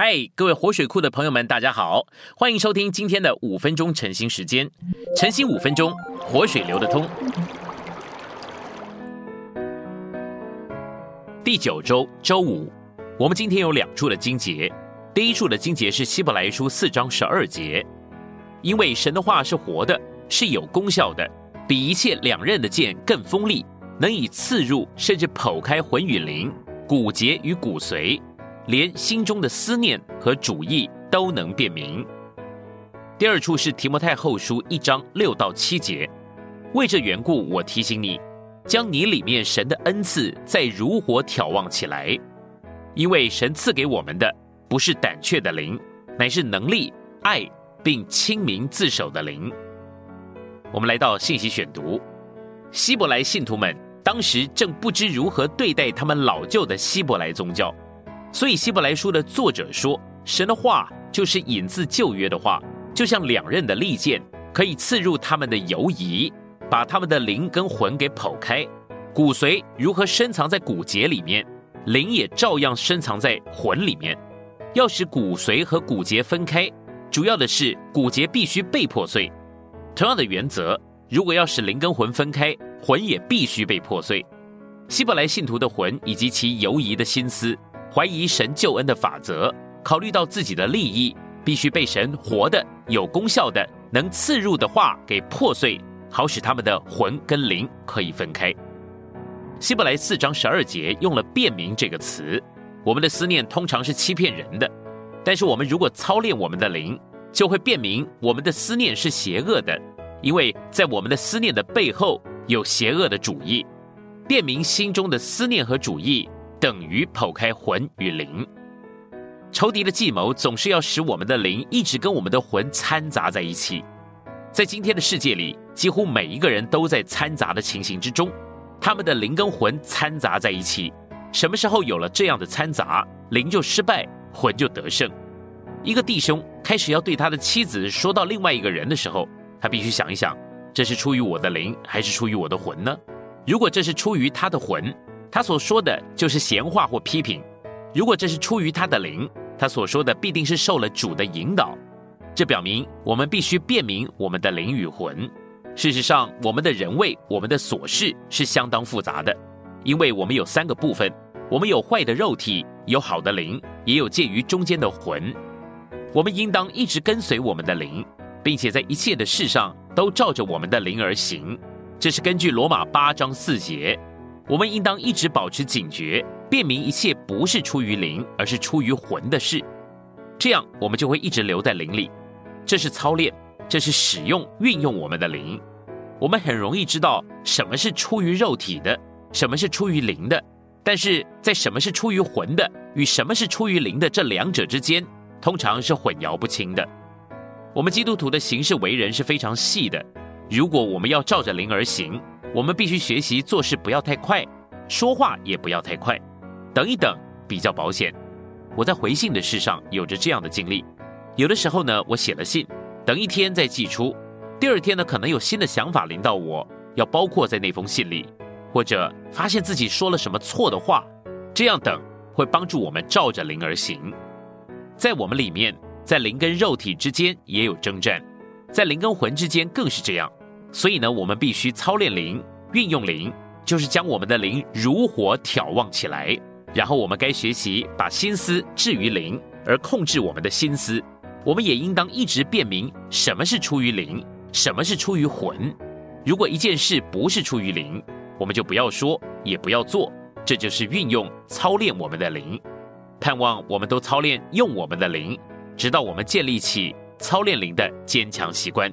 嗨，各位活水库的朋友们，大家好，欢迎收听今天的五分钟晨兴时间。晨兴五分钟，活水流得通。第九周周五，我们今天有两处的经节。第一处的经节是希伯来书四章十二节，因为神的话是活的，是有功效的，比一切两刃的剑更锋利，能以刺入，甚至剖开魂与灵、骨节与骨髓。连心中的思念和主意都能辨明。第二处是提摩太后书一章六到七节，为这缘故，我提醒你，将你里面神的恩赐再如火眺望起来，因为神赐给我们的不是胆怯的灵，乃是能力、爱并亲民自守的灵。我们来到信息选读，希伯来信徒们当时正不知如何对待他们老旧的希伯来宗教。所以希伯来书的作者说，神的话就是引自旧约的话，就像两刃的利剑，可以刺入他们的犹疑，把他们的灵跟魂给剖开。骨髓如何深藏在骨节里面，灵也照样深藏在魂里面。要使骨髓和骨节分开，主要的是骨节必须被破碎。同样的原则，如果要使灵跟魂分开，魂也必须被破碎。希伯来信徒的魂以及其犹疑的心思。怀疑神救恩的法则，考虑到自己的利益，必须被神活的、有功效的、能刺入的话给破碎，好使他们的魂跟灵可以分开。希伯来四章十二节用了“辨明”这个词。我们的思念通常是欺骗人的，但是我们如果操练我们的灵，就会辨明我们的思念是邪恶的，因为在我们的思念的背后有邪恶的主意。辨明心中的思念和主意。等于剖开魂与灵，仇敌的计谋总是要使我们的灵一直跟我们的魂掺杂在一起。在今天的世界里，几乎每一个人都在掺杂的情形之中，他们的灵跟魂掺杂在一起。什么时候有了这样的掺杂，灵就失败，魂就得胜。一个弟兄开始要对他的妻子说到另外一个人的时候，他必须想一想：这是出于我的灵，还是出于我的魂呢？如果这是出于他的魂，他所说的就是闲话或批评。如果这是出于他的灵，他所说的必定是受了主的引导。这表明我们必须辨明我们的灵与魂。事实上，我们的人位、我们的琐事是相当复杂的，因为我们有三个部分：我们有坏的肉体，有好的灵，也有介于中间的魂。我们应当一直跟随我们的灵，并且在一切的事上都照着我们的灵而行。这是根据罗马八章四节。我们应当一直保持警觉，辨明一切不是出于灵，而是出于魂的事。这样，我们就会一直留在灵里。这是操练，这是使用、运用我们的灵。我们很容易知道什么是出于肉体的，什么是出于灵的。但是在什么是出于魂的与什么是出于灵的这两者之间，通常是混淆不清的。我们基督徒的行事为人是非常细的。如果我们要照着灵而行，我们必须学习做事不要太快，说话也不要太快，等一等比较保险。我在回信的事上有着这样的经历，有的时候呢，我写了信，等一天再寄出，第二天呢，可能有新的想法临到我，要包括在那封信里，或者发现自己说了什么错的话，这样等会帮助我们照着灵而行。在我们里面，在灵跟肉体之间也有征战，在灵跟魂之间更是这样。所以呢，我们必须操练灵，运用灵，就是将我们的灵如火挑旺起来。然后我们该学习把心思置于灵，而控制我们的心思。我们也应当一直辨明什么是出于灵，什么是出于魂。如果一件事不是出于灵，我们就不要说，也不要做。这就是运用操练我们的灵。盼望我们都操练用我们的灵，直到我们建立起操练灵的坚强习惯。